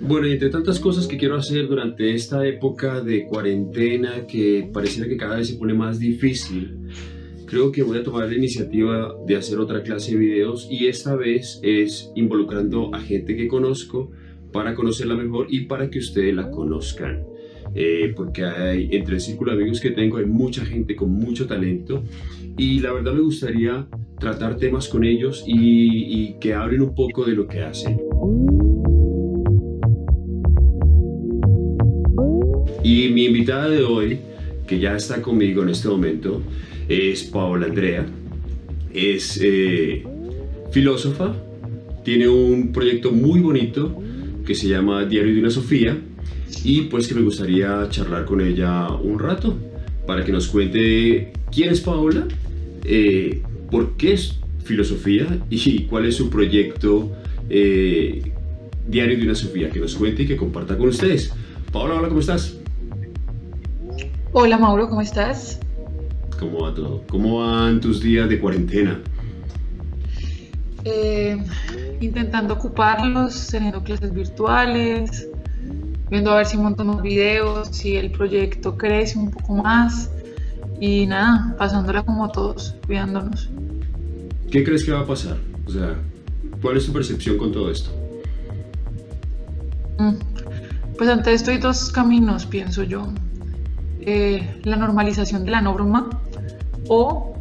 Bueno, y entre tantas cosas que quiero hacer durante esta época de cuarentena que pareciera que cada vez se pone más difícil, creo que voy a tomar la iniciativa de hacer otra clase de videos y esta vez es involucrando a gente que conozco para conocerla mejor y para que ustedes la conozcan. Eh, porque hay, entre el círculo de amigos que tengo hay mucha gente con mucho talento y la verdad me gustaría tratar temas con ellos y, y que hablen un poco de lo que hacen. Y mi invitada de hoy, que ya está conmigo en este momento, es Paola Andrea. Es eh, filósofa, tiene un proyecto muy bonito que se llama Diario de una Sofía y pues que me gustaría charlar con ella un rato para que nos cuente quién es Paola, eh, por qué es filosofía y cuál es su proyecto eh, Diario de una Sofía, que nos cuente y que comparta con ustedes. Paola, hola, ¿cómo estás? Hola Mauro, ¿cómo estás? ¿Cómo va todo? ¿Cómo van tus días de cuarentena? Eh, intentando ocuparlos, teniendo clases virtuales, viendo a ver si monto más videos, si el proyecto crece un poco más y nada, pasándola como todos, cuidándonos. ¿Qué crees que va a pasar? O sea, ¿cuál es tu percepción con todo esto? Mm, pues ante esto hay dos caminos, pienso yo. Eh, la normalización de la norma o,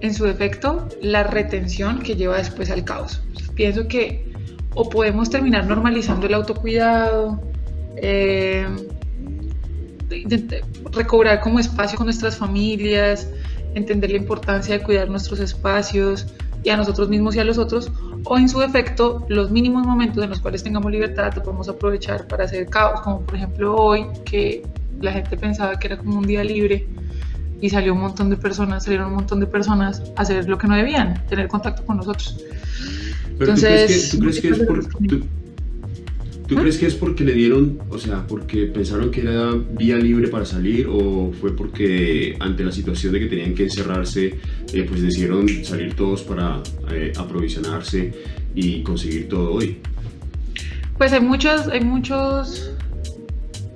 en su defecto, la retención que lleva después al caos. Pienso que o podemos terminar normalizando el autocuidado, eh, recobrar como espacio con nuestras familias, entender la importancia de cuidar nuestros espacios y a nosotros mismos y a los otros, o en su defecto, los mínimos momentos en los cuales tengamos libertad lo podemos aprovechar para hacer caos, como por ejemplo hoy, que la gente pensaba que era como un día libre y salió un montón de personas, salieron un montón de personas a hacer lo que no debían, tener contacto con nosotros. Entonces, ¿tú crees que, es por, ¿tú, ¿Ah? crees que es porque le dieron, o sea, porque pensaron que era vía libre para salir o fue porque ante la situación de que tenían que encerrarse, eh, pues decidieron salir todos para eh, aprovisionarse y conseguir todo hoy? Pues hay muchos, hay muchos,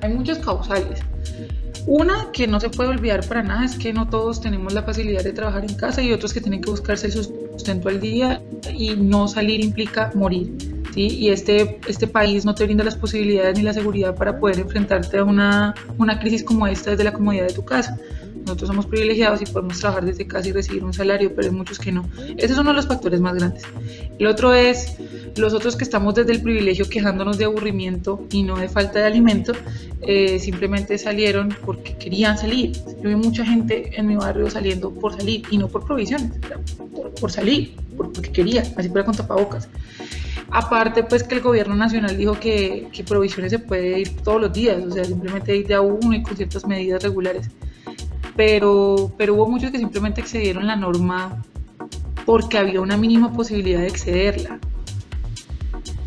hay muchos causales. Una que no se puede olvidar para nada es que no todos tenemos la facilidad de trabajar en casa y otros que tienen que buscarse el sustento al día y no salir implica morir. ¿sí? Y este, este país no te brinda las posibilidades ni la seguridad para poder enfrentarte a una, una crisis como esta desde la comodidad de tu casa. Nosotros somos privilegiados y podemos trabajar desde casa y recibir un salario, pero hay muchos que no. Ese es uno de los factores más grandes. El otro es los otros que estamos desde el privilegio quejándonos de aburrimiento y no de falta de alimento, eh, simplemente salieron porque querían salir. Yo vi mucha gente en mi barrio saliendo por salir y no por provisiones, por, salir, porque quería, así fuera con tapabocas. Aparte, pues que el gobierno nacional dijo que, que provisiones se puede ir todos los días, o sea, simplemente ir de a uno y con ciertas medidas regulares pero, pero hubo muchos que simplemente excedieron la norma porque había una mínima posibilidad de excederla.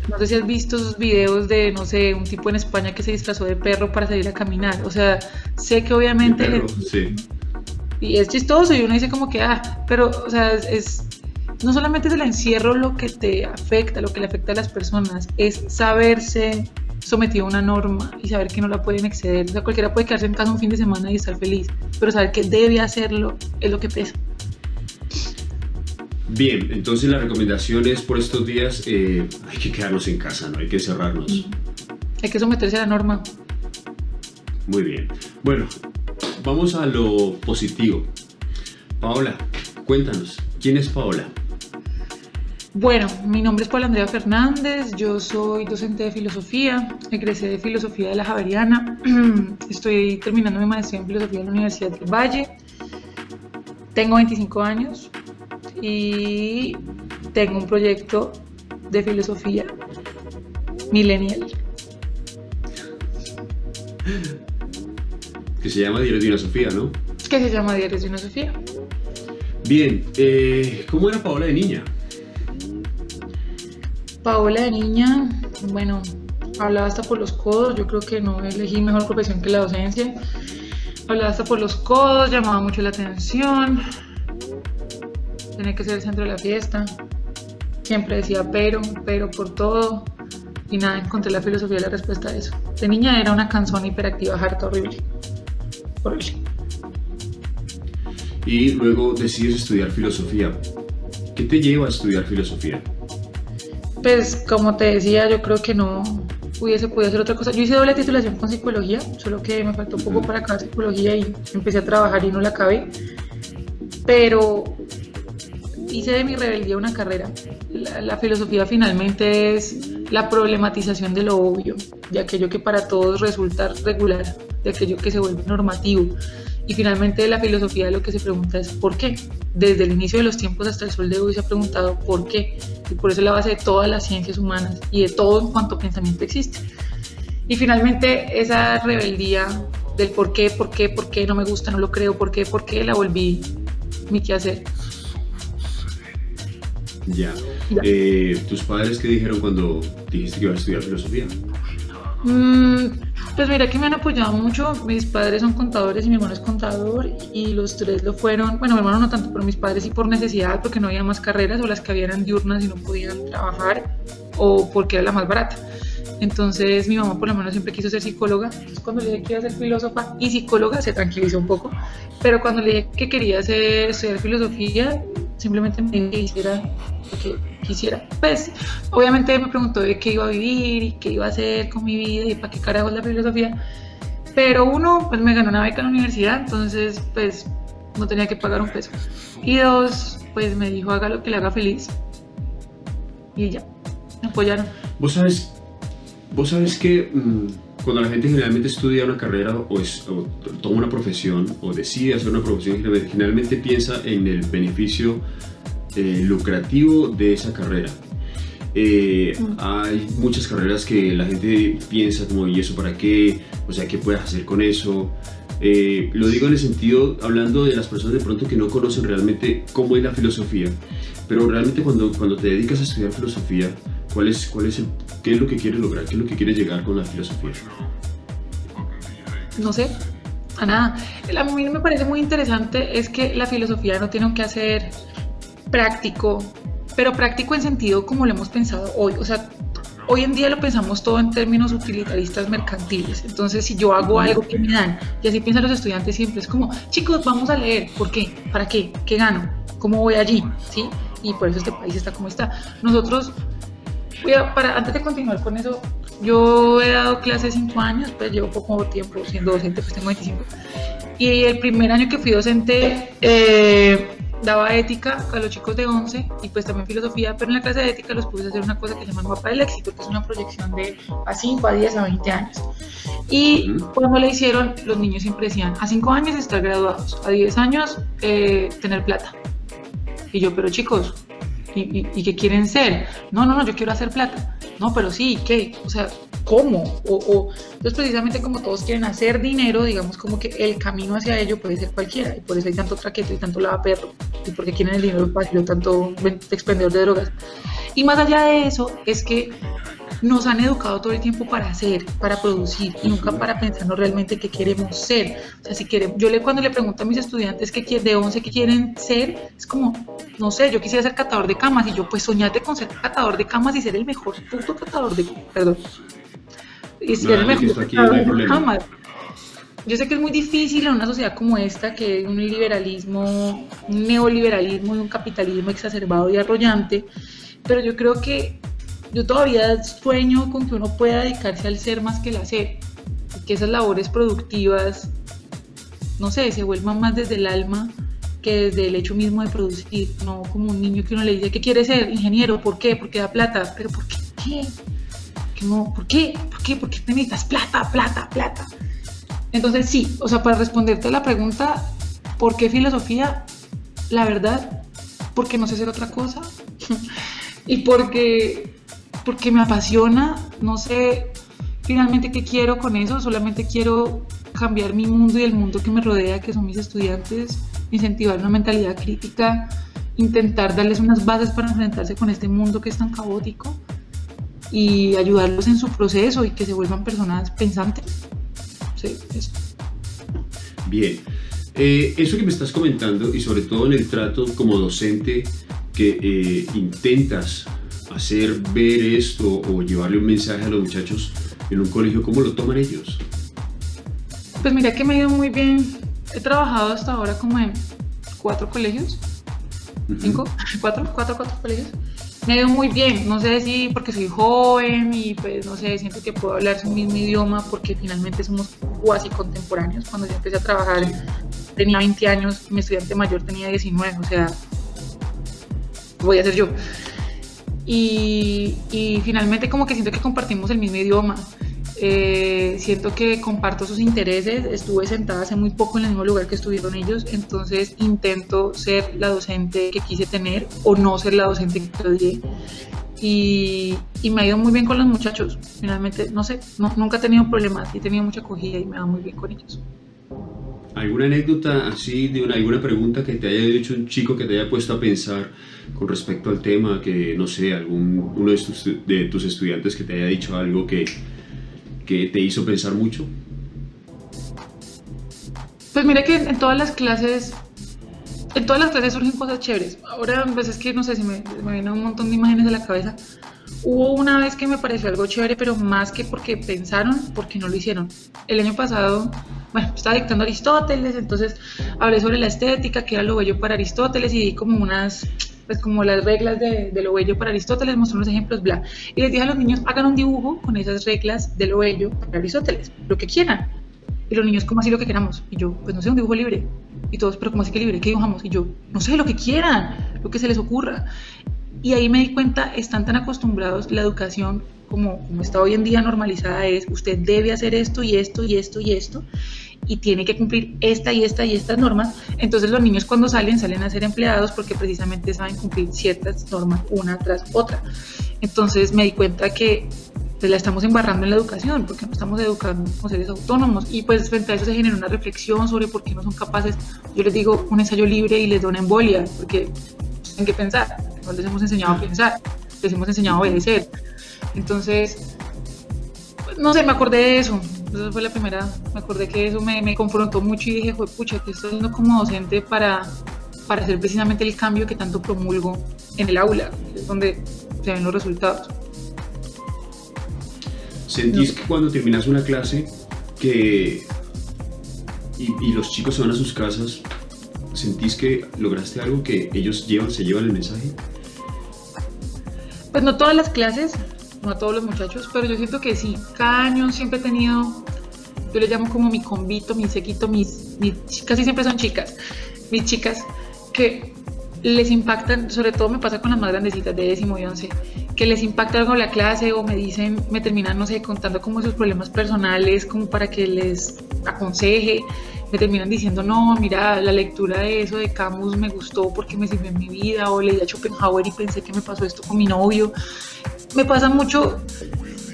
No sé si has visto esos videos de, no sé, un tipo en España que se disfrazó de perro para salir a caminar. O sea, sé que obviamente... sí. Y es chistoso y uno dice como que, ah, pero, o sea, es, no solamente es el encierro lo que te afecta, lo que le afecta a las personas, es saberse sometido a una norma y saber que no la pueden exceder. O sea, cualquiera puede quedarse en casa un fin de semana y estar feliz, pero saber que debe hacerlo es lo que pesa. Bien, entonces la recomendación es por estos días eh, hay que quedarnos en casa, no hay que cerrarnos. Hay que someterse a la norma. Muy bien. Bueno, vamos a lo positivo. Paola, cuéntanos, ¿quién es Paola? Bueno, mi nombre es Paula Andrea Fernández, yo soy docente de filosofía, egresé de filosofía de la Javeriana, estoy terminando mi maestría en filosofía en la Universidad del Valle, tengo 25 años y tengo un proyecto de filosofía millennial. Que se llama Diarios de una Sofía, ¿no? Que se llama Diarios de una Sofía. Bien, eh, ¿cómo era Paola de niña? Paola de niña, bueno, hablaba hasta por los codos, yo creo que no elegí mejor profesión que la docencia. Hablaba hasta por los codos, llamaba mucho la atención, tenía que ser el centro de la fiesta, siempre decía pero, pero por todo, y nada, encontré la filosofía y la respuesta a eso. De niña era una canción hiperactiva, harta, horrible. Horrible. Y luego decides estudiar filosofía. ¿Qué te lleva a estudiar filosofía? Pues como te decía, yo creo que no hubiese podido hacer otra cosa. Yo hice doble titulación con psicología, solo que me faltó poco para acabar psicología y empecé a trabajar y no la acabé. Pero hice de mi rebeldía una carrera. La, la, filosofía finalmente es la problematización de lo obvio, de aquello que para todos resulta regular, de aquello que se vuelve normativo. Y finalmente la filosofía lo que se pregunta es ¿por qué? Desde el inicio de los tiempos hasta el sol de hoy se ha preguntado ¿por qué? Y por eso es la base de todas las ciencias humanas y de todo en cuanto pensamiento existe. Y finalmente esa rebeldía del por qué, por qué, por qué no me gusta, no lo creo, por qué, por qué la volví mi quehacer. Ya. ya. Eh, ¿Tus padres qué dijeron cuando dijiste que ibas a estudiar filosofía? Mm, pues mira que me han apoyado mucho. Mis padres son contadores y mi hermano es contador y los tres lo fueron. Bueno, mi hermano no tanto, pero mis padres sí por necesidad, porque no había más carreras o las que habían diurnas y no podían trabajar o porque era la más barata. Entonces mi mamá por lo menos siempre quiso ser psicóloga. Entonces cuando le dije que iba a ser filósofa y psicóloga se tranquilizó un poco. Pero cuando le dije que quería hacer, estudiar filosofía, simplemente me dijo que hiciera lo que quisiera. Pues obviamente me preguntó de qué iba a vivir y qué iba a hacer con mi vida y para qué carajo es la filosofía. Pero uno, pues me ganó una beca en la universidad, entonces pues no tenía que pagar un peso. Y dos, pues me dijo haga lo que le haga feliz. Y ya, me apoyaron. Vos sabes Vos sabes que mmm, cuando la gente generalmente estudia una carrera o, es, o, toma una profesión o decide hacer una profesión, generalmente piensa en el beneficio eh, lucrativo de esa carrera. Eh, hay muchas carreras que la gente piensa como, ¿y eso para qué? O sea, ¿qué puedes hacer con eso? Eh, lo digo en el sentido, hablando de las personas de pronto que no conocen realmente cómo es la filosofía, pero realmente cuando, cuando te dedicas a estudiar filosofía, ¿cuál es, cuál es el, ¿qué es lo que quieres lograr? ¿Qué es lo que quieres llegar con la filosofía? No sé, a nada. A mí me parece muy interesante es que la filosofía no tiene que hacer práctico, pero práctico en sentido como lo hemos pensado hoy. O sea, hoy en día lo pensamos todo en términos utilitaristas mercantiles. Entonces, si yo hago algo que me dan, y así piensan los estudiantes siempre, es como, chicos, vamos a leer. ¿Por qué? ¿Para qué? ¿Qué gano? ¿Cómo voy allí? ¿Sí? Y por eso este país está como está. Nosotros, voy a, para, antes de continuar con eso, yo he dado clases cinco años, pues llevo poco tiempo siendo docente, pues tengo 25. Y el primer año que fui docente, eh, daba ética a los chicos de 11 y pues también filosofía, pero en la clase de ética los puse a hacer una cosa que se llama mapa del éxito, que es una proyección de a 5, a 10, a 20 años. Y cuando le hicieron, los niños siempre decían, a 5 años estar graduados, a 10 años eh, tener plata. Y yo, pero chicos, ¿y, y, qué quieren ser? No, no, no, yo quiero hacer plata. No, pero sí, ¿qué? O sea, ¿cómo? O, o, entonces, precisamente como todos quieren hacer dinero, digamos como que el camino hacia ello puede ser cualquiera, y por eso hay tanto traqueto y tanto lavaperro, y porque quieren el dinero fácil tanto expendedor de drogas. Y más allá de eso, es que nos han educado todo el tiempo para hacer, para producir, y nunca para pensarnos realmente qué queremos ser. O sea, si queremos, yo le, cuando le pregunto a mis estudiantes que de 11 qué quieren ser, es como, no sé, yo quisiera ser catador de camas, y yo, pues soñate con ser catador de camas y ser el mejor puto catador de, perdón, y ser el mejor catador de camas. Yo sé que es muy difícil en una sociedad como esta, que es un liberalismo, un neoliberalismo y un capitalismo exacerbado y arrollante, pero yo creo que yo todavía sueño con que uno pueda dedicarse al ser más que el hacer, que esas labores productivas, no sé, se vuelvan más desde el alma que desde el hecho mismo de producir, no como un niño que uno le dice, ¿qué quiere ser? Ingeniero, ¿por qué? Porque da plata, pero ¿por qué? ¿Por qué? ¿Por qué? ¿Por qué necesitas plata, plata, plata? Entonces sí, o sea, para responderte a la pregunta, ¿por qué filosofía? La verdad, porque no sé hacer otra cosa y porque porque me apasiona, no sé finalmente qué quiero con eso, solamente quiero cambiar mi mundo y el mundo que me rodea, que son mis estudiantes, incentivar una mentalidad crítica, intentar darles unas bases para enfrentarse con este mundo que es tan caótico y ayudarlos en su proceso y que se vuelvan personas pensantes. Sí, eso. Bien, eh, eso que me estás comentando y sobre todo en el trato como docente que eh, intentas hacer ver esto o llevarle un mensaje a los muchachos en un colegio, ¿cómo lo toman ellos? Pues mira que me ha ido muy bien. He trabajado hasta ahora como en cuatro colegios. ¿Cinco? ¿Cuatro? ¿Cuatro, cuatro colegios? Me ha ido muy bien. No sé si porque soy joven y pues no sé, siento que puedo hablar su mismo idioma porque finalmente somos cuasi contemporáneos. Cuando yo empecé a trabajar tenía 20 años, mi estudiante mayor tenía 19, o sea, voy a ser yo. Y, finalmente como que siento que compartimos el mismo idioma. Eh, siento que comparto sus intereses, estuve sentada hace muy poco en el mismo lugar que estuvieron ellos, entonces intento ser la docente que quise tener o no ser la docente que odié. Y, y, me ha ido muy bien con los muchachos, finalmente, no sé, nunca he tenido problemas, he tenido mucha acogida y me va muy bien con ellos. ¿Alguna anécdota así, de una, alguna pregunta que te haya dicho un chico que te haya puesto a pensar con respecto al tema, que no sé, algún, uno de tus, de tus estudiantes que te haya dicho algo que, que te hizo pensar mucho? Pues mira que en todas las clases, en todas las clases surgen cosas chéveres. Ahora, a veces que no sé si me, me vienen un montón de imágenes de la cabeza. Hubo una vez que me pareció algo chévere, pero más que porque pensaron, porque no lo hicieron. El año pasado bueno, estaba dictando Aristóteles, entonces hablé sobre la estética, que era lo bello para Aristóteles y di como unas, pues como las reglas de, lo bello para Aristóteles, mostré unos ejemplos, bla. Y les dije a los niños, hagan un dibujo con esas reglas de lo bello para Aristóteles, lo que quieran. Y los niños, ¿cómo así lo que queramos? Y yo, pues no sé, un dibujo libre. Y todos, pero ¿cómo así que libre? ¿Qué dibujamos? Y yo, no sé, lo que quieran, lo que se les ocurra. Y ahí me di cuenta, están tan acostumbrados, la educación como, como está hoy en día normalizada es, usted debe hacer esto y esto y esto y esto, y tiene que cumplir esta y esta y estas normas. Entonces los niños cuando salen, salen a ser empleados porque precisamente saben cumplir ciertas normas una tras otra. Entonces me di cuenta que pues, la estamos embarrando en la educación, porque no estamos educando como seres autónomos. Y pues frente a eso se genera una reflexión sobre por qué no son capaces. Yo les digo un ensayo libre y les doy una embolia, porque tienen que pensar. No les hemos enseñado a pensar, les hemos enseñado a obedecer. Entonces, pues, no sé, me acordé de eso. Esa fue la primera, me acordé que eso me, me confrontó mucho y dije, pucha, que estoy haciendo como docente para, para hacer precisamente el cambio que tanto promulgo en el aula, es donde se ven los resultados. ¿Sentís que cuando terminas una clase que y, y, los chicos se van a sus casas, sentís que lograste algo que ellos llevan, se llevan el mensaje? Pues no todas las clases, no a todos los muchachos, pero yo siento que sí, cada año siempre he tenido, yo le llamo como mi convito, mi sequito, mis, mis casi siempre son chicas, mis chicas que les impactan, sobre todo me pasa con las más grandecitas de décimo y once, que les impacta algo la clase o me dicen, me terminan, no sé, contando como sus problemas personales, como para que les aconseje, me terminan diciendo, no, mira, la lectura de eso de Camus me gustó porque me sirvió en mi vida, o leí a Schopenhauer y pensé que me pasó esto con mi novio me pasa mucho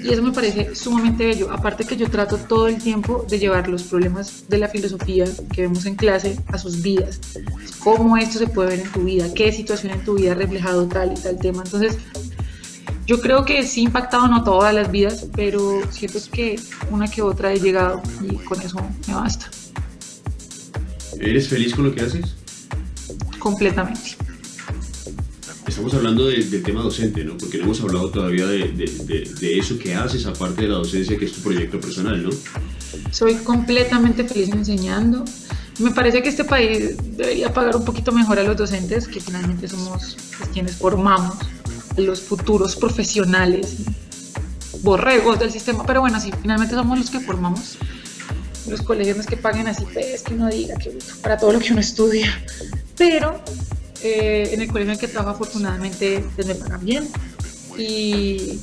y eso me parece sumamente bello. Aparte que yo trato todo el tiempo de llevar los problemas de la filosofía que vemos en clase a sus vidas. Cómo esto se puede ver en tu vida, qué situación en tu vida ha reflejado tal y tal tema. Entonces, yo creo que sí impactado no todas las vidas, pero siento que una que otra he llegado y con eso me basta. ¿Eres feliz con lo que haces? Completamente estamos hablando del tema docente, ¿no? Porque no hemos hablado todavía de, de, eso que haces aparte de la docencia, que es tu proyecto personal, ¿no? Soy completamente feliz enseñando. Me parece que este país debería pagar un poquito mejor a los docentes, que finalmente somos pues, quienes formamos los futuros profesionales, borregos del sistema. Pero bueno, sí, finalmente somos los que formamos. Los colegios no es que paguen así, pues, que uno diga que para todo lo que uno estudia. Pero eh, en el colegio en el que trabajo afortunadamente pues, me pagan bien y,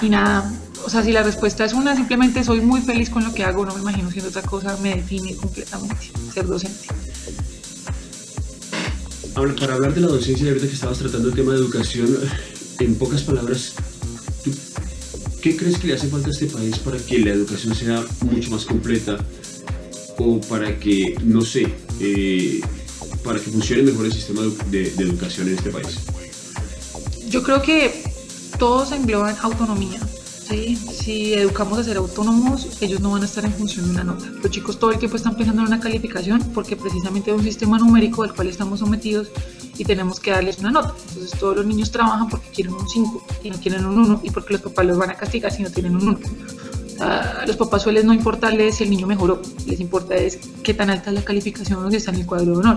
y, nada, o sea, si la respuesta es una, simplemente soy muy feliz con lo que hago, no me imagino siendo otra cosa, me define completamente ser docente. para hablar de la docencia, ahorita que estabas tratando el tema de educación, en pocas palabras, ¿qué crees que le hace falta a este país para que la educación sea mucho más completa? O para que, no sé, eh, para que funcione mejor el sistema de, educación en este país? Yo creo que todos engloban autonomía. ¿sí? Si educamos a ser autónomos, ellos no van a estar en función de una nota. Los chicos todo el tiempo están pensando en una calificación porque precisamente es un sistema numérico al cual estamos sometidos y tenemos que darles una nota. Entonces todos los niños trabajan porque quieren un 5 y no quieren un 1 y porque los papás los van a castigar si no tienen un 1. A los papás suelen no importarles si el niño mejoró, les importa es qué tan alta es la calificación si está en el cuadro de honor.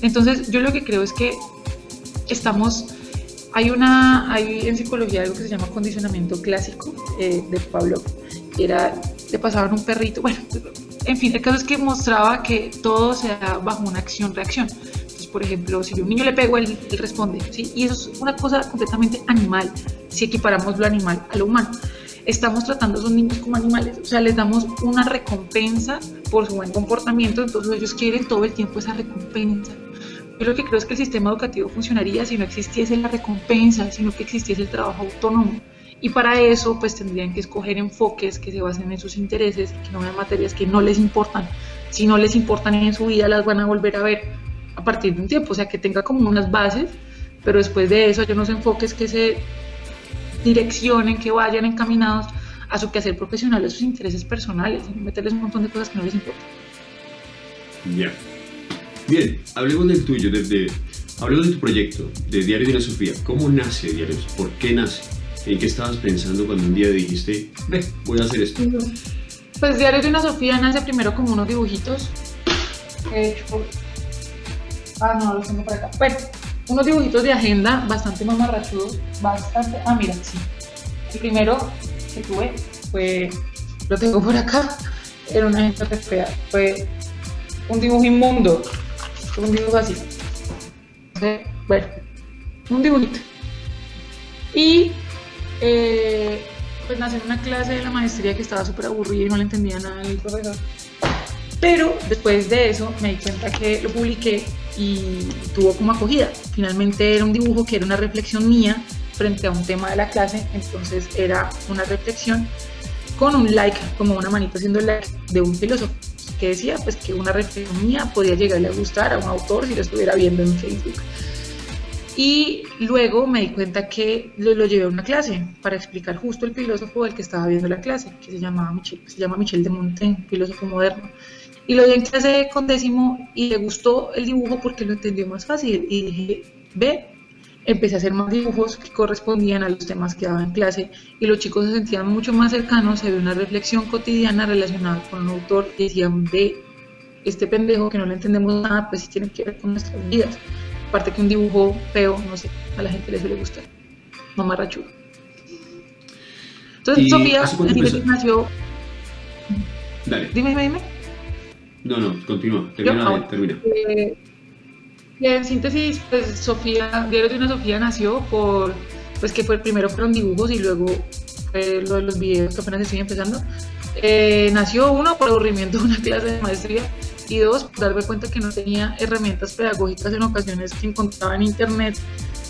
Entonces yo lo que creo es que estamos hay una, hay en psicología algo que se llama condicionamiento clásico eh, de Pablo, era, le pasaban un perrito, bueno, en fin, el caso es que mostraba que todo se da bajo una acción-reacción. Por ejemplo, si yo a un niño le pego, él, responde. Y eso es una cosa completamente animal, si equiparamos lo animal a lo humano. Estamos tratando a esos niños como animales, o sea, les damos una recompensa por su buen comportamiento, entonces ellos quieren todo el tiempo esa recompensa yo lo que creo es que el sistema educativo funcionaría si no existiese la recompensa, sino que existiese el trabajo autónomo. Y para eso, pues tendrían que escoger enfoques que se basen en sus intereses, que no vean materias que no les importan. Si no les importan en su vida, las van a volver a ver a partir de un tiempo. O sea, que tenga como unas bases, pero después de eso hay unos enfoques que se direccionen, que vayan encaminados a su quehacer profesional, a sus intereses personales, y meterles un montón de cosas que no les importan. Ya. Bien, hablemos del tuyo, desde, hablemos de tu proyecto, de Diario de una Sofía. ¿Cómo nace Diarios? ¿Por qué nace? ¿En qué estabas pensando cuando un día dijiste, ve, voy a hacer esto? Pues Diario de una Sofía nace primero como unos dibujitos. He hecho... Ah, no, los tengo por acá. Bueno, unos dibujitos de agenda bastante mamarrachudos, bastante... Ah, mira, sí. El primero que tuve fue... Lo tengo por acá. Era una agenda fea. Fue un dibujo inmundo un dibujo así. Bueno, un dibujito. Y eh, pues nací en una clase de la maestría que estaba súper aburrida y no le entendía nada al profesor. Pero después de eso me di cuenta que lo publiqué y tuvo como acogida. Finalmente era un dibujo que era una reflexión mía frente a un tema de la clase, entonces era una reflexión con un like, como una manita haciendo like de un filósofo que decía pues que una reflexión mía podía llegarle a gustar a un autor si lo estuviera viendo en Facebook. Y luego me di cuenta que lo, llevé a una clase para explicar justo el filósofo del que estaba viendo la clase, que se, llamaba Michel, se llama Michel de Montaigne, filósofo moderno. Y lo di en clase con décimo y le gustó el dibujo porque lo entendió más fácil. Y dije, ve, empecé a hacer más dibujos que correspondían a los temas que daba en clase y los chicos se sentían mucho más cercanos, se ve una reflexión cotidiana relacionada con un autor y decían, ve, este pendejo que no le entendemos nada, pues sí tiene que ver con nuestras vidas. Aparte que un dibujo feo, no sé, a la gente le suele gustar. Mamarrachudo. Entonces Sofía nació... Dale. Dime, dime, dime. No, no, continúa, termina, termina. Eh, en síntesis, pues Sofía, Diario de una Sofía nació por, pues que fue primero fueron dibujos y luego fue lo de los videos que apenas estoy empezando. Eh, nació uno por aburrimiento de una clase de maestría y dos por darme cuenta que no tenía herramientas pedagógicas en ocasiones que encontraba en internet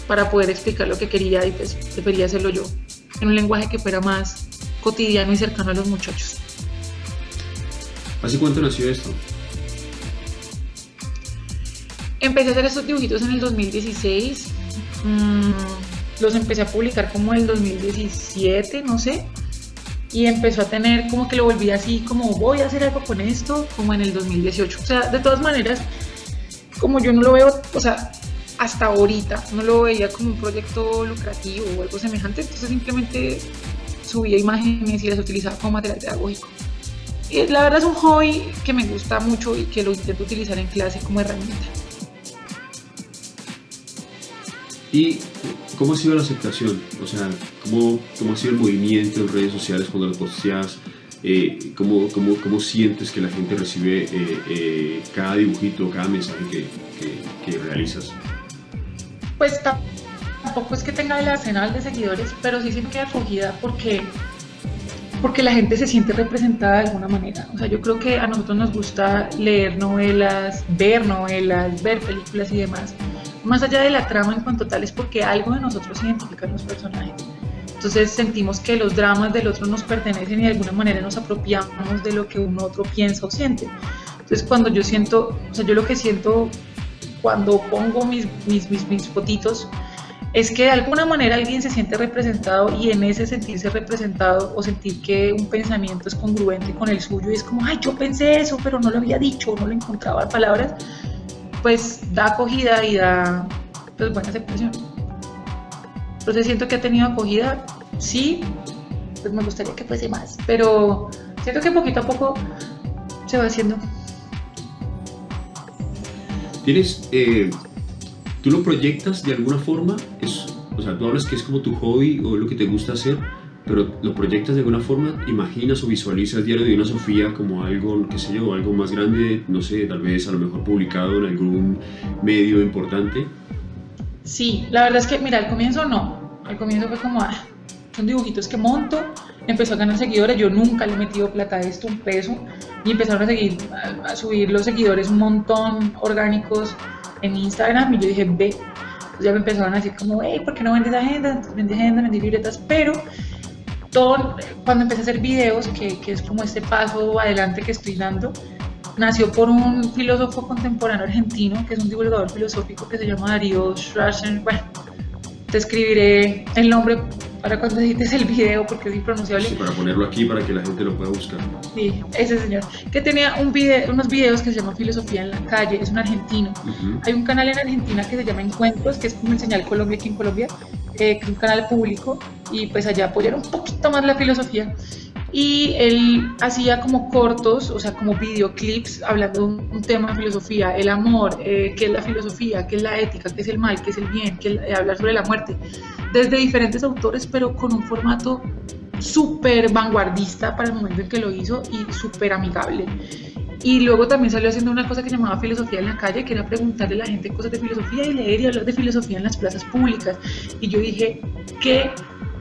para poder explicar lo que quería y pues prefería hacerlo yo en un lenguaje que fuera más cotidiano y cercano a los muchachos. ¿Hace cuánto nació esto? Empecé a hacer estos dibujitos en el 2016. Mm, los empecé a publicar como en el 2017, no sé. Y empezó a tener como que lo volví así, como voy a hacer algo con esto, como en el 2018. O sea, de todas maneras, como yo no lo veo, o sea, hasta ahorita no lo veía como un proyecto lucrativo o algo semejante, entonces simplemente subía imágenes y las utilizaba como material pedagógico. Y la verdad es un hobby que me gusta mucho y que lo intento utilizar en clase como herramienta. ¿Y cómo ha sido la aceptación? O sea, ¿cómo, cómo ha sido el movimiento en redes sociales cuando lo posteas? Eh, ¿cómo, cómo, cómo, sientes que la gente recibe eh, eh, cada dibujito, cada mensaje que, que, que, realizas? Pues tampoco es que tenga el arsenal de seguidores, pero sí siempre acogida porque, porque la gente se siente representada de alguna manera. O sea, yo creo que a nosotros nos gusta leer novelas, ver novelas, ver películas y demás más allá de la trama en cuanto tal, es porque algo de nosotros identifica a los personajes. Entonces sentimos que los dramas del otro nos pertenecen y de alguna manera nos apropiamos de lo que un otro piensa o siente. Entonces cuando yo siento, o sea, yo lo que siento cuando pongo mis, mis, mis, mis fotitos es que de alguna manera alguien se siente representado y en ese sentirse representado o sentir que un pensamiento es congruente con el suyo y es como, ay, yo pensé eso, pero no lo había dicho, no lo encontraba palabras, pues da acogida y da pues buena aceptación. Entonces siento que ha tenido acogida, sí, pues me gustaría que fuese más, pero siento que poquito a poco se va haciendo. ¿Tienes, eh, tú lo proyectas de alguna forma? Es, o sea, tú hablas que es como tu hobby o lo que te gusta hacer, pero lo proyectas de alguna forma, imaginas o visualizas Diario de una Sofía como algo, qué sé yo, algo más grande, no sé, tal vez a lo mejor publicado en algún medio importante. Sí, la verdad es que, mira, al comienzo no. Al comienzo fue como, ah, son dibujitos que monto. Empezó a ganar seguidores. Yo nunca le he metido plata a esto, un peso. Y empezaron a, seguir, a, subir los seguidores un montón orgánicos en Instagram. Y yo dije, ve. Pues ya me empezaron a decir, como, hey, ¿por qué no vendes agenda? Vendes agenda, vendes libretas. Pero todo, cuando empecé a hacer videos, que, que es como este paso adelante que estoy dando, nació por un filósofo contemporáneo argentino, que es un divulgador filosófico que se llama Darío Strasser. Bueno, te escribiré el nombre para cuando edites el video porque es impronunciable. Sí, para ponerlo aquí para que la gente lo pueda buscar. Sí, ese señor. Que tenía un video, unos videos que se llama Filosofía en la calle, es un argentino. Hay un canal en Argentina que se llama Encuentros, que es como el señal Colombia aquí en Colombia, eh, que es un canal público y pues allá apoyar un poquito más la filosofía y él hacía como cortos, o sea, como videoclips hablando de un, tema de filosofía, el amor, eh, qué es la filosofía, qué es la ética, qué es el mal, qué es el bien, qué es, hablar sobre la muerte, desde diferentes autores, pero con un formato súper vanguardista para el momento en que lo hizo y súper amigable. Y luego también salió haciendo una cosa que llamaba filosofía en la calle, que era preguntarle a la gente cosas de filosofía y leer y hablar de filosofía en las plazas públicas. Y yo dije, qué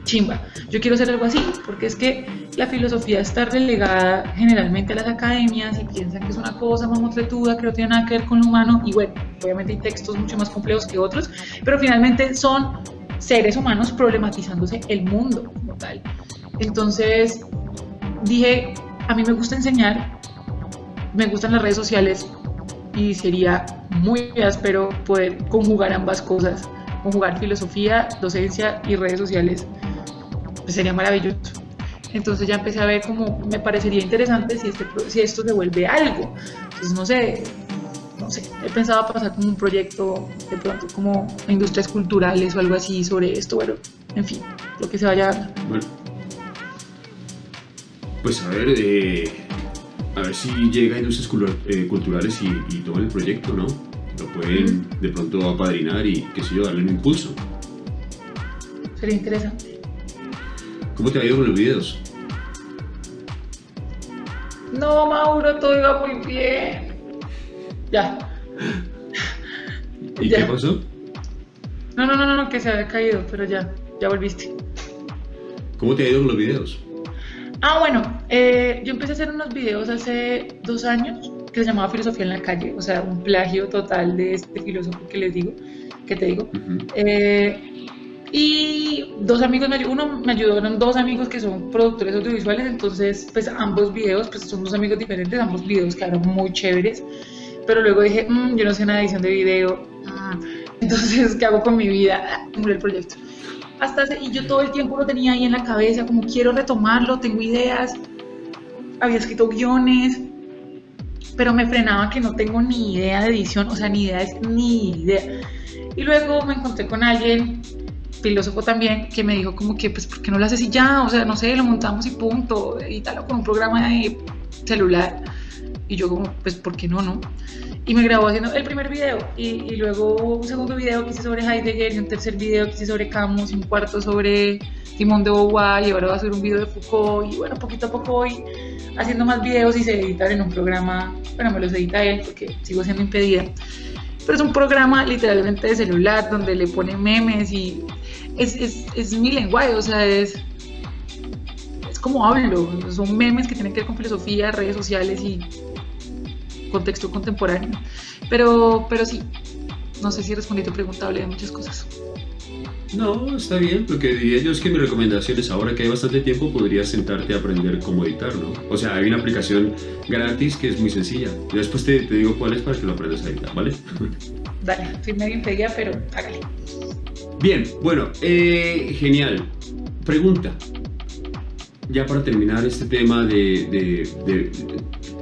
chimba, yo quiero hacer algo así, porque es que la filosofía está relegada generalmente a las academias y piensan que es una cosa mamotretuda, que no tiene nada que ver con lo humano, y bueno, obviamente hay textos mucho más complejos que otros, pero finalmente son seres humanos problematizándose el mundo como tal. Entonces dije, a mí me gusta enseñar, me gustan las redes sociales y sería muy áspero poder conjugar ambas cosas, conjugar filosofía, docencia y redes sociales. Pues sería maravilloso. Entonces ya empecé a ver como me parecería interesante si, este, si esto se vuelve algo. Entonces no sé, no sé, he pensado pasar como un proyecto de pronto como industrias culturales o algo así sobre esto, bueno, en fin, lo que se vaya a Bueno, pues a ver, eh, a ver si llega a industrias eh, culturales y, y toma el proyecto, ¿no? Lo pueden de pronto apadrinar y, qué sé yo, darle un impulso. Sería interesante. ¿Cómo te ha ido con los videos? No, Mauro, todo iba muy bien. Ya. ¿Y Ya. qué pasó? No, no, no, no, que se había caído, pero ya, ya volviste. ¿Cómo te ha ido con los videos? Ah, bueno, eh, yo empecé a hacer unos videos hace dos años que se llamaba Filosofía en la calle, o sea, un plagio total de este filósofo que les digo, que te digo. Eh, y dos amigos, me, uno me ayudó, eran dos amigos que son productores audiovisuales, entonces pues ambos videos, pues son dos amigos diferentes, ambos videos quedaron muy chéveres, pero luego dije, "Mm, yo no sé nada de edición de video, mm, entonces, ¿qué hago con mi vida? Ah, murió el proyecto. Hasta y yo todo el tiempo lo tenía ahí en la cabeza, como quiero retomarlo, tengo ideas, había escrito guiones, pero me frenaba que no tengo ni idea de edición, o sea, ni idea, ni idea. Y luego me encontré con alguien, filósofo también, que me dijo como que, pues, ¿por qué no lo haces y ya? O sea, no sé, lo montamos y punto, edítalo con un programa de celular. Y yo como, pues, ¿por qué no, no? Y me grabó haciendo el primer video, y, y luego un segundo video que hice sobre Heidegger, y un tercer video que hice sobre Camus, y un cuarto sobre Simón de Beauvoir, y ahora voy a hacer un video de Foucault, y bueno, poquito a poco voy haciendo más videos y se editan en un programa, bueno, me los edita él porque sigo siendo impedida. Pero es un programa literalmente de celular donde le pone memes y es, es, es mi lenguaje, o sea, es, es como hablo. Son memes que tienen que ver con filosofía, redes sociales y contexto contemporáneo. Pero, pero sí, no sé si respondí tu pregunta, hablé de muchas cosas. No, está bien. Lo que diría yo es que mi recomendación es ahora que hay bastante tiempo podrías sentarte a aprender cómo editar, ¿no? O sea, hay una aplicación gratis que es muy sencilla. Yo después te, te digo cuál es para que lo aprendas a editar, ¿vale? Dale, soy medio impedida, pero hágale. Bien, bueno, eh, genial. Pregunta. ya para terminar este tema de, de- de-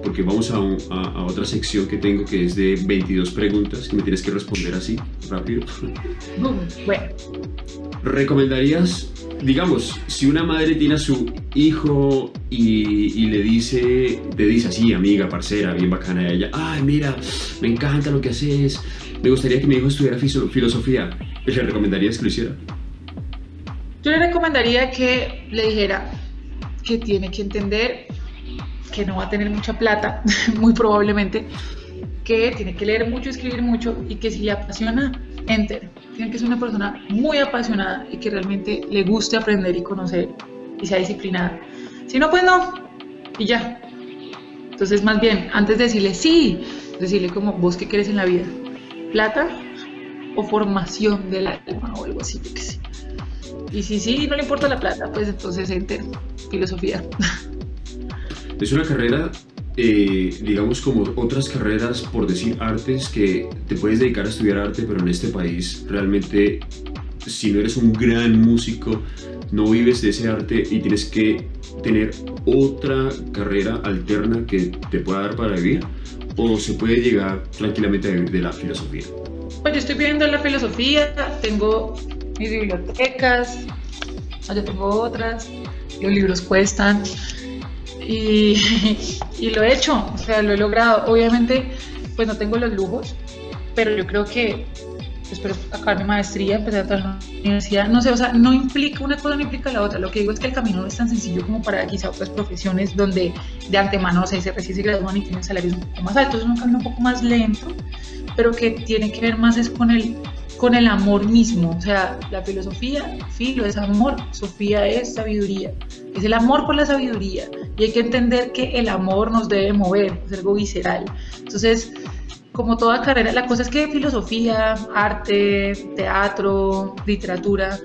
porque vamos a, un- a- a otra sección que tengo que es de 22 preguntas que me tienes que responder así, rápido. Bueno, ¿Recomendarías, digamos, si una madre tiene a su hijo y, le dice, te dice así, amiga, parcera, bien bacana a ella, ay, mira, me encanta lo que haces, me gustaría que mi hijo estudiara filosofía, ¿le recomendarías que lo hiciera? yo le recomendaría que le dijera que tiene que entender que no va a tener mucha plata, muy probablemente, que tiene que leer mucho, escribir mucho y que si le apasiona, enter. Tiene que ser una persona muy apasionada y que realmente le guste aprender y conocer y sea disciplinada. Si no, pues no. Y ya. Entonces, más bien, antes de decirle sí, decirle como vos qué querés en la vida. Plata o formación del alma o algo así, yo qué sé. Y si sí, no le importa la plata, pues entonces enter. Filosofía. Es una carrera, eh, digamos, como otras carreras, por decir artes, que te puedes dedicar a estudiar arte, pero en este país realmente, si no eres un gran músico, no vives de ese arte y tienes que tener otra carrera alterna que te pueda dar para vivir, o se puede llegar tranquilamente a vivir de la filosofía. Pues yo estoy viendo la filosofía, tengo mis bibliotecas, allá tengo otras, los libros cuestan y, y lo he hecho, o sea, lo he logrado. Obviamente, pues no tengo los lujos, pero yo creo que espero acabar mi maestría, empezar a trabajar en la universidad, no sé, o sea, no implica, una cosa no implica la otra, lo que digo es que el camino no es tan sencillo como para quizá otras profesiones donde de antemano, o sea, se recién se gradúan y tienen salarios un poco más altos, es un camino un poco más lento, pero que tiene que ver más es con el, con el amor mismo, o sea, la filosofía, filo es amor, Sofía es sabiduría, es el amor por la sabiduría, y hay que entender que el amor nos debe mover, es algo visceral, entonces como toda carrera, la cosa es que filosofía, arte, teatro, literatura,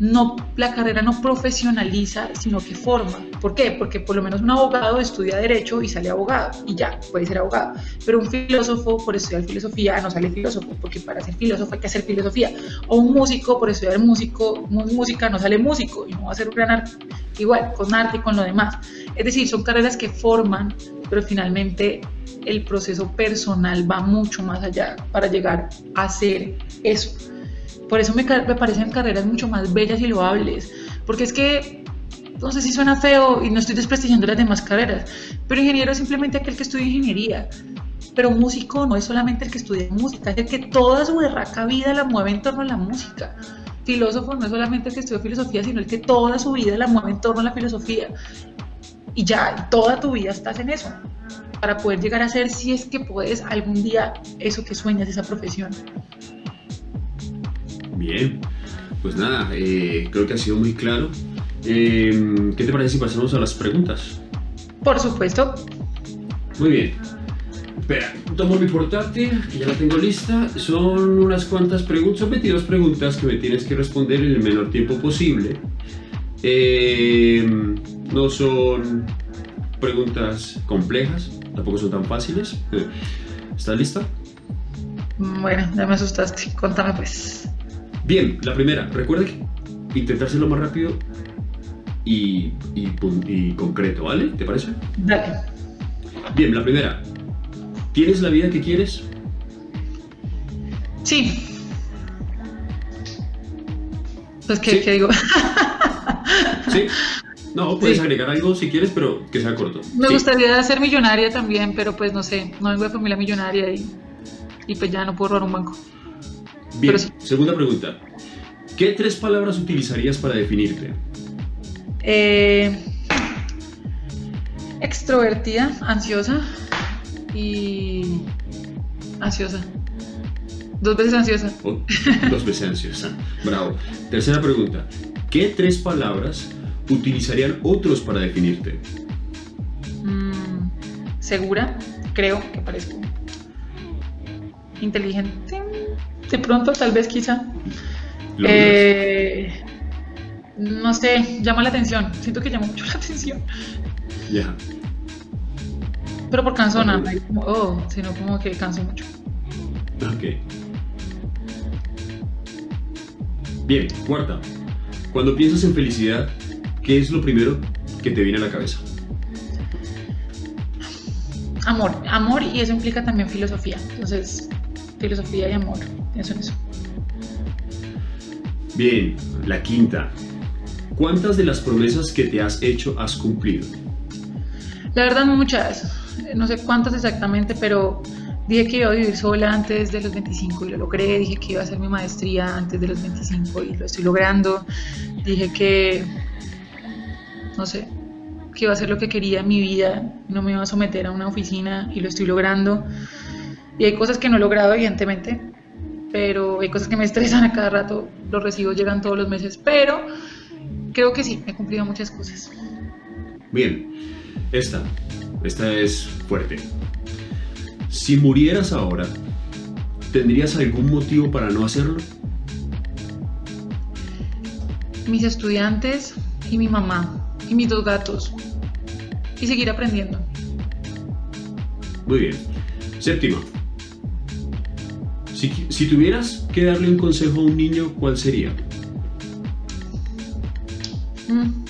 no, la carrera no profesionaliza, sino que forma. ¿Por qué? Porque por lo menos un abogado estudia derecho y sale abogado y ya, puede ser abogado. Pero un filósofo por estudiar filosofía no sale filósofo, porque para ser filósofo hay que hacer filosofía. O un músico por estudiar músico, música no sale músico y no va a ser un gran arte. Igual, con arte y con lo demás. Es decir, son carreras que forman, pero finalmente el proceso personal va mucho más allá para llegar a hacer eso. Por eso me, parecen carreras mucho más bellas y loables, porque es que, no sé si suena feo y no estoy desprestigiando las demás carreras, pero ingeniero es simplemente aquel que estudia ingeniería. Pero músico no es solamente el que estudia música, es el que toda su berraca vida la mueve en torno a la música. Filósofo no es solamente el que estudia filosofía, sino el que toda su vida la mueve en torno a la filosofía. Y ya, toda tu vida estás en eso, para poder llegar a ser, si es que puedes, algún día eso que sueñas, esa profesión. Bien, pues nada, eh, creo que ha sido muy claro. Eh, ¿Qué te parece si pasamos a las preguntas? Por supuesto, Muy bien. Espera, tomo mi portátil, que ya la tengo lista. Son unas cuantas preguntas, son 22 preguntas que me tienes que responder en el menor tiempo posible. Eh, no son preguntas complejas, tampoco son tan fáciles. ¿Estás lista? bueno, ya me asustaste, contame pues. Bien, la primera. Recuerda que intentar hacerlo más rápido y, y concreto, ¿vale? ¿Te parece? Dale. Bien, la primera. ¿Tienes la vida que quieres? Sí. Pues, ¿qué, Sí. qué digo? ¿Sí? No, puedes Sí. agregar algo si quieres, pero que sea corto. Me Sí. gustaría ser millonaria también, pero pues no sé, no vengo de familia millonaria y, y pues ya no puedo robar un banco. Bien, sí. segunda pregunta. ¿Qué tres palabras utilizarías para definirte? Eh, extrovertida, ansiosa y ansiosa. Dos veces ansiosa. Oh, dos veces ansiosa. Bravo. Tercera pregunta. ¿Qué tres palabras utilizarían otros para definirte? Mm, segura, creo que parezco inteligente. De pronto, tal vez, quizá. ¿Lo Eh, no sé, llama la atención. Siento que llama mucho la atención. Ya. Pero por cansona, Ok. no es como, oh, sino como que canso mucho. Ok. Bien, cuarta. Cuando piensas en felicidad, ¿qué es lo primero que te viene a la cabeza. Amor, amor y eso implica también filosofía. Entonces, filosofía y amor, eso eso. Bien, la quinta. ¿Cuántas de las promesas que te has hecho has cumplido? La verdad muchas, no sé cuántas exactamente, pero dije que iba a vivir sola antes de los 25 y lo logré, dije que iba a hacer mi maestría antes de los 25 y lo estoy logrando, dije que, no sé, que iba a hacer lo que quería en mi vida, no me iba a someter a una oficina y lo estoy logrando. Y hay cosas que no he logrado, evidentemente, pero hay cosas que me estresan a cada rato, los recibos llegan todos los meses, pero creo que sí, he cumplido muchas cosas. Bien, esta, esta es fuerte. Si murieras ahora, ¿tendrías algún motivo para no hacerlo? Mis estudiantes y mi mamá y mis dos gatos. Y seguir aprendiendo. Muy bien. Séptima. Si, si tuvieras que darle un consejo a un niño, ¿cuál sería? Mm.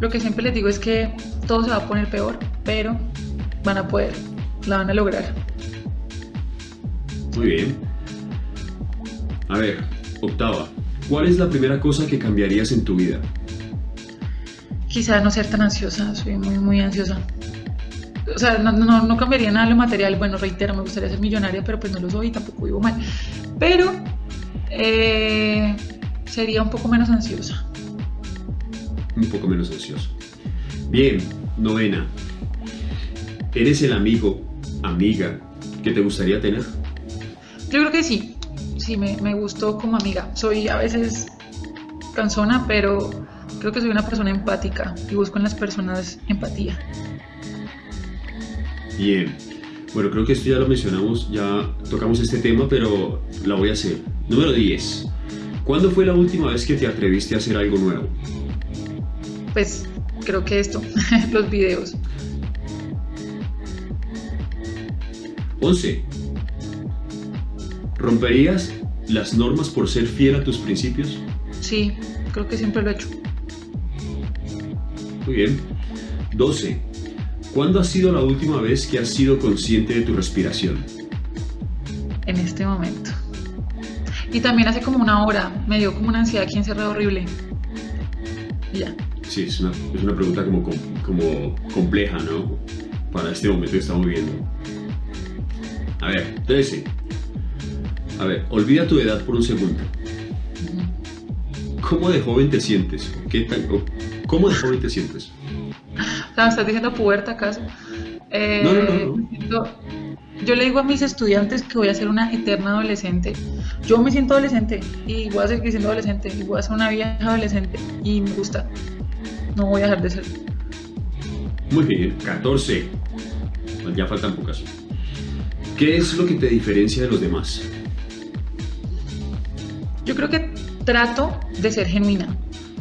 Lo que siempre les digo es que todo se va a poner peor, pero van a poder, la van a lograr. Muy bien. A ver, octava. ¿Cuál es la primera cosa que cambiarías en tu vida? Quizás no ser tan ansiosa, soy muy, muy ansiosa. O sea, no, no, no cambiaría nada lo material. Bueno, reitero, me gustaría ser millonaria, pero pues no lo soy y tampoco vivo mal. Pero eh, sería un poco menos ansiosa. Un poco menos ansioso. Bien, novena. ¿Eres el amigo, amiga que te gustaría tener? Yo creo que sí. Sí, me, me gustó como amiga. Soy a veces cansona, pero creo que soy una persona empática y busco en las personas empatía. Bien. Bueno, creo que esto ya lo mencionamos, ya tocamos este tema, pero la voy a hacer. Número 10. ¿Cuándo fue la última vez que te atreviste a hacer algo nuevo? Pues creo que esto, los videos. 11. ¿Romperías las normas por ser fiel a tus principios? Sí, creo que siempre lo he hecho. Muy bien. 12. ¿Cuándo ha sido la última vez que has sido consciente de tu respiración? En este momento. Y también hace como una hora me dio como una ansiedad aquí encerrada horrible. Y ya. Sí, es una, es una pregunta como, com- como compleja, ¿no? Para este momento que estamos viviendo. A ver, 13. A ver, olvida tu edad por un segundo. ¿Cómo de joven te sientes? ¿Qué tan, ¿Cómo de joven te sientes? O sea, ¿me estás diciendo puberta acaso? Eh, No, no, no, no. siento- Yo le digo a mis estudiantes que voy a ser una eterna adolescente. Yo me siento adolescente y voy a seguir siendo adolescente y voy a ser una vieja adolescente y me gusta. No voy a dejar de ser. Muy bien, 14. Pues ya faltan pocas. ¿Qué es lo que te diferencia de los demás? Yo creo que trato de ser genuina.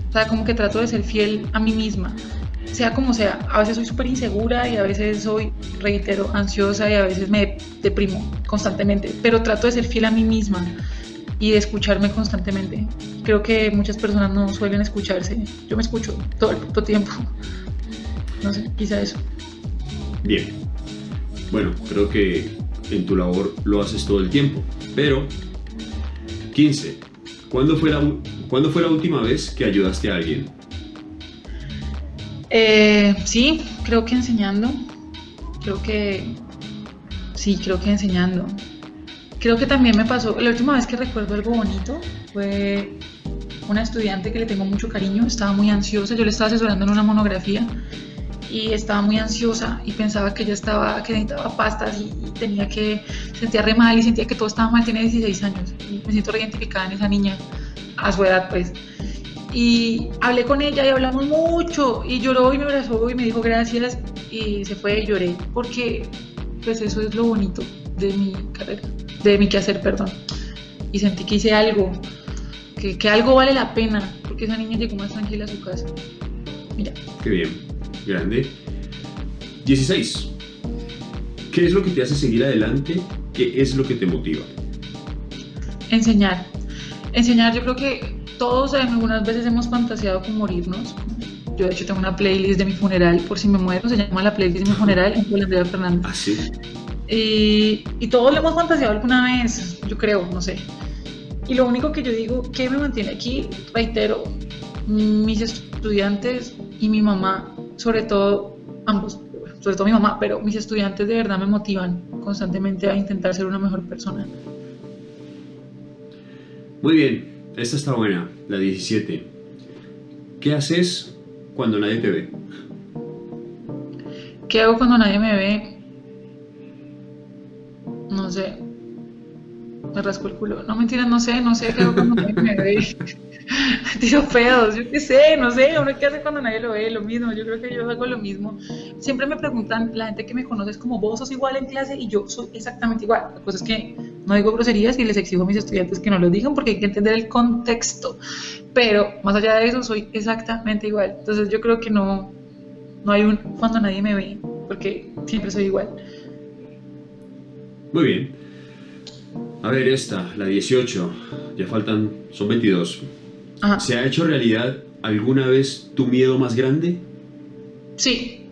O sea, como que trato de ser fiel a mí misma. Sea como sea. A veces soy súper insegura y a veces soy, reitero, ansiosa y a veces me deprimo constantemente. Pero trato de ser fiel a mí misma y de escucharme constantemente. Creo que muchas personas no suelen escucharse. Yo me escucho todo el tiempo. No sé, quizá eso. Bien. Bueno, creo que en tu labor lo haces todo el tiempo. Pero, 15. ¿Cuándo fue la, ¿cuándo fue la última vez que ayudaste a alguien? Eh, sí, creo que enseñando. Creo que. Sí, creo que enseñando. Creo que también me pasó. La última vez que recuerdo algo bonito fue una estudiante que le tengo mucho cariño. Estaba muy ansiosa. Yo le estaba asesorando en una monografía y estaba muy ansiosa y pensaba que ella estaba, que necesitaba pastas y, tenía que. Sentía re mal y sentía que todo estaba mal. Tiene 16 años. Y me siento reidentificada en esa niña a su edad, pues y hablé con ella y hablamos mucho y lloró y me abrazó y me dijo gracias y se fue y lloré porque pues eso es lo bonito de mi carrera, de mi quehacer, perdón. Y sentí que hice algo, que, que algo vale la pena porque esa niña llegó más tranquila a su casa. Mira, Qué bien. Grande. 16. ¿Qué es lo que te hace seguir adelante? ¿Qué es lo que te motiva? enseñar. Enseñar, yo creo que todos algunas veces hemos fantaseado con morirnos, Yo de hecho tengo una playlist de mi funeral, por si me muero, se llama la playlist de mi funeral en Andrea Fernández. ¿Ah? Y, y todos lo hemos fantaseado alguna vez, yo creo, no sé. Y lo único que yo digo que me mantiene aquí, reitero, mis estudiantes y mi mamá, sobre todo ambos, sobre todo mi mamá, pero mis estudiantes de verdad me motivan constantemente a intentar ser una mejor persona. Muy bien, esta está buena, la 17. ¿Qué haces cuando nadie te ve? ¿Qué hago cuando nadie me ve? No sé. Me rasco el culo. No mentiras, no sé, no sé qué hago cuando nadie me ve. Tiro pedos, yo qué sé, no sé, uno qué hace cuando nadie lo ve, lo mismo, yo creo que yo hago lo mismo. Siempre me preguntan, la gente que me conoce es como, vos sos igual en clase y yo soy exactamente igual. La cosa es que no digo groserías y les exijo a mis estudiantes que no lo digan porque hay que entender el contexto. Pero más allá de eso, soy exactamente igual. Entonces yo creo que no, no hay un cuando nadie me ve, porque siempre soy igual. Muy bien. A ver, esta, la 18. Ya faltan, son 22. Ajá. ¿Se ha hecho realidad alguna vez tu miedo más grande? Sí.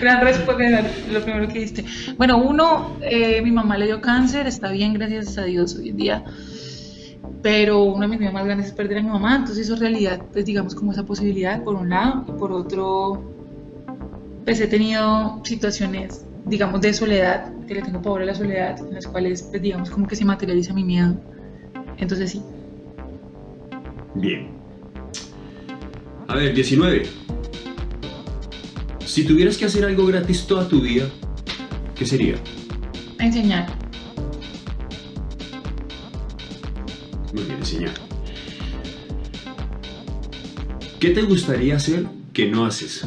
Gran respuesta, lo primero que diste. Bueno, uno, eh, mi mamá le dio cáncer, está bien, gracias a Dios hoy en día. Pero uno de mis miedos más grandes es perder a mi mamá, entonces eso es realidad, pues digamos como esa posibilidad, por un lado, y por otro, pues he tenido situaciones, digamos, de soledad, que le tengo pavor a la soledad, en las cuales, pues digamos, como que se materializa mi miedo. Entonces sí. Bien. A ver, 19. Si tuvieras que hacer algo gratis toda tu vida, ¿qué sería? Enseñar. Muy bien, enseñar. ¿Qué te gustaría hacer que no haces?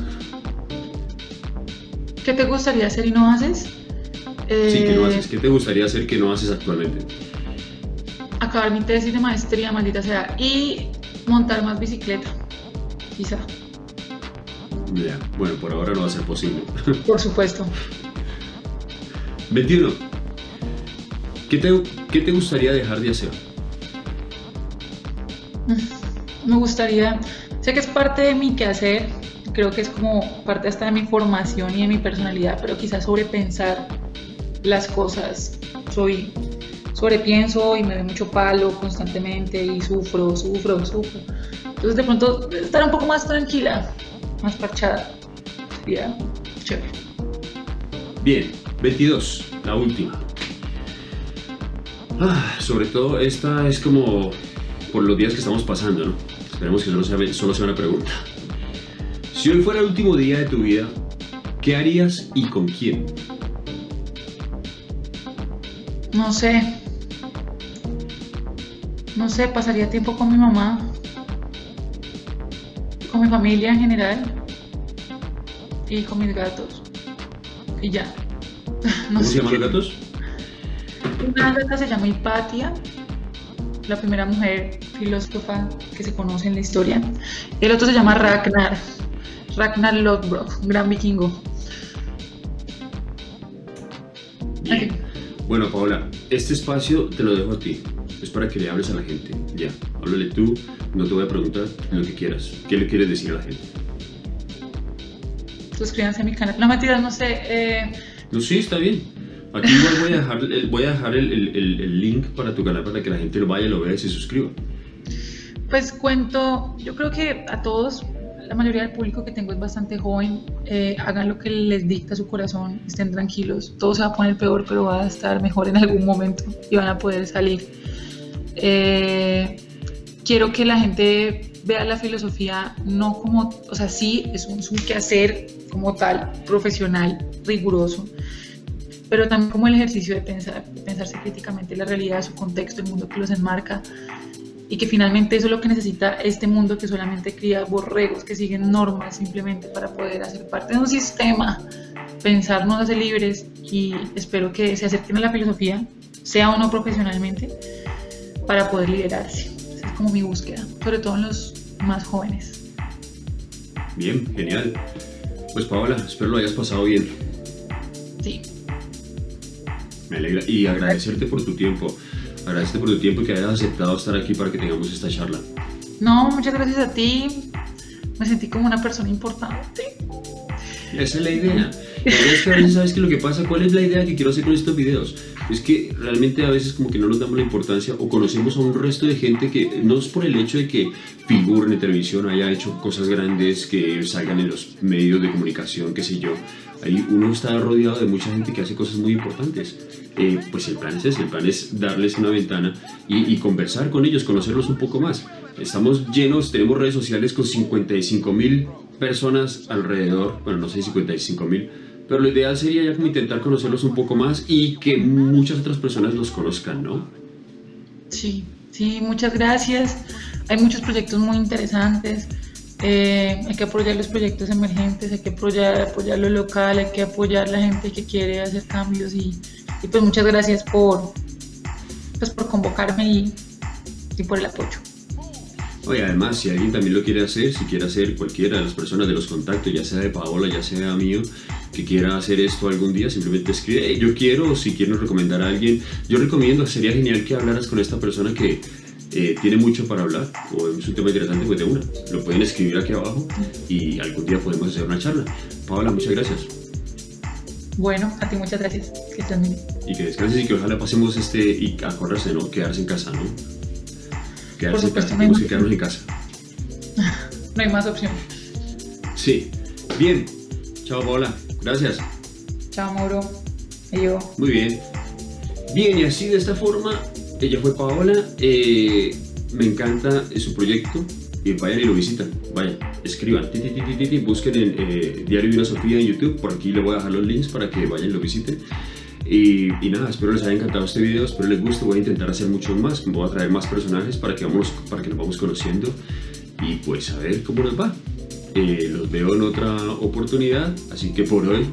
¿Qué te gustaría hacer y no haces? Sí, que no Eh, haces. ¿Qué te gustaría hacer que no haces actualmente? Acabar mi tesis de maestría, maldita sea. Y montar más bicicleta. Quizá. Ya, bueno, por ahora no va a ser posible. Por supuesto. 21. ¿Qué te, ¿Qué te gustaría dejar de hacer? Me gustaría, sé que es parte de mi quehacer, creo que es como parte hasta de mi formación y de mi personalidad, pero quizás sobrepensar las cosas. Soy sobrepienso y me doy mucho palo constantemente y sufro, sufro, sufro. Entonces de pronto estar un poco más tranquila, más parchada, sería chévere. Bien, 22, la última. Ah, sobre todo esta es como por los días que estamos pasando, ¿no? Esperemos que solo sea, solo sea una pregunta. Si hoy fuera el último día de tu vida, ¿qué harías y con quién? No sé. No sé, pasaría tiempo con mi mamá, con mi familia en general y con mis gatos. Y ya. No ¿Cómo se llaman los gatos? Una gata se llama Hipatia, la primera mujer filósofa que se conoce en la historia. El otro se llama Ragnar, Ragnar Lodbrok, gran vikingo. Bien. Bueno, Paola, este espacio te lo dejo a ti. Es para que le hables a la gente. Ya, háblale tú, no te voy a preguntar lo que quieras. ¿Qué le quieres decir a la gente? Suscríbanse a mi canal. No mentiras, no sé. eh, No, sí, está bien. Aquí igual voy a dejar, el, voy a dejar el, el- el- el link para tu canal para que la gente lo vaya, lo vea y se suscriba. Pues cuento, yo creo que a todos, la mayoría del público que tengo es bastante joven, eh, hagan lo que les dicta su corazón, estén tranquilos, todo se va a poner peor, pero va a estar mejor en algún momento y van a poder salir. Eh, quiero que la gente vea la filosofía no como, o sea, sí, es un, es un quehacer como tal, profesional, riguroso, pero también como el ejercicio de pensar, de pensarse críticamente la realidad, su contexto, el mundo que los enmarca y que finalmente eso es lo que necesita este mundo que solamente cría borregos que siguen normas simplemente para poder hacer parte de un sistema, pensar nos hace libres y espero que se acerquen a la filosofía, sea o no profesionalmente, para poder liderarse. Esa es como mi búsqueda, sobre todo en los más jóvenes. Bien, genial. Pues Paola, espero lo hayas pasado bien. Sí, Me alegra. Y agradecerte por tu tiempo. Agradecerte por tu tiempo y que hayas aceptado estar aquí para que tengamos esta charla. No, muchas gracias a ti. Me sentí como una persona importante. Esa es la idea. La idea es que a veces sabes que lo que pasa, ¿cuál es la idea que quiero hacer con estos videos? Es que realmente a veces como que no nos damos la importancia o conocemos a un resto de gente que no es por el hecho de que figuren en televisión, haya hecho cosas grandes, que salgan en los medios de comunicación, qué sé yo. Ahí uno está rodeado de mucha gente que hace cosas muy importantes. Eh, pues el plan es ese, el plan es darles una ventana y, y conversar con ellos, conocerlos un poco más. Estamos llenos, tenemos redes sociales con 55 mil personas alrededor, bueno, no sé 55 mil, pero lo ideal sería ya como intentar conocerlos un poco más y que muchas otras personas los conozcan, ¿no? Sí, sí, muchas gracias. Hay muchos proyectos muy interesantes. Eh, hay que apoyar los proyectos emergentes, hay que apoyar, apoyar lo local, hay que apoyar la gente que quiere hacer cambios y, y pues muchas gracias por, pues por convocarme y, por el apoyo. Oye, además, si alguien también lo quiere hacer, si quiere hacer cualquiera de las personas de los contactos, ya sea de Paola, ya sea mío, que quiera hacer esto algún día, simplemente escribe, "Hey, yo quiero, o si quiero recomendar a alguien, yo recomiendo, sería genial que hablaras con esta persona que eh, tiene mucho para hablar, o es un tema interesante, pues de una. Lo pueden escribir aquí abajo y algún día podemos hacer una charla. Paola, muchas gracias. Bueno, a ti muchas gracias. Que estés bien. Y que descanses y que ojalá pasemos este, y acordarse, ¿no? Quedarse en casa, ¿no? Quedarse en casa, tenemos que quedarnos en casa. No hay más opción. Sí. Bien. Chao, Paola. Gracias. Chao, Mauro. Y yo. Muy bien. Bien, y así de esta forma, ella fue Paola. eh, me encanta eh, su proyecto. Y vayan y lo visitan. Vayan, escriban. ti, ti, ti, busquen en eh, Diario de una Sofía en YouTube. Por aquí les voy a dejar los links para que vayan y lo visiten. Y, y nada, espero les haya encantado este video, espero les guste. Voy a intentar hacer muchos más. Voy a traer más personajes para que, vamos, para que nos vamos conociendo. Y pues a ver cómo nos va. Eh, los veo en otra oportunidad. Así que por hoy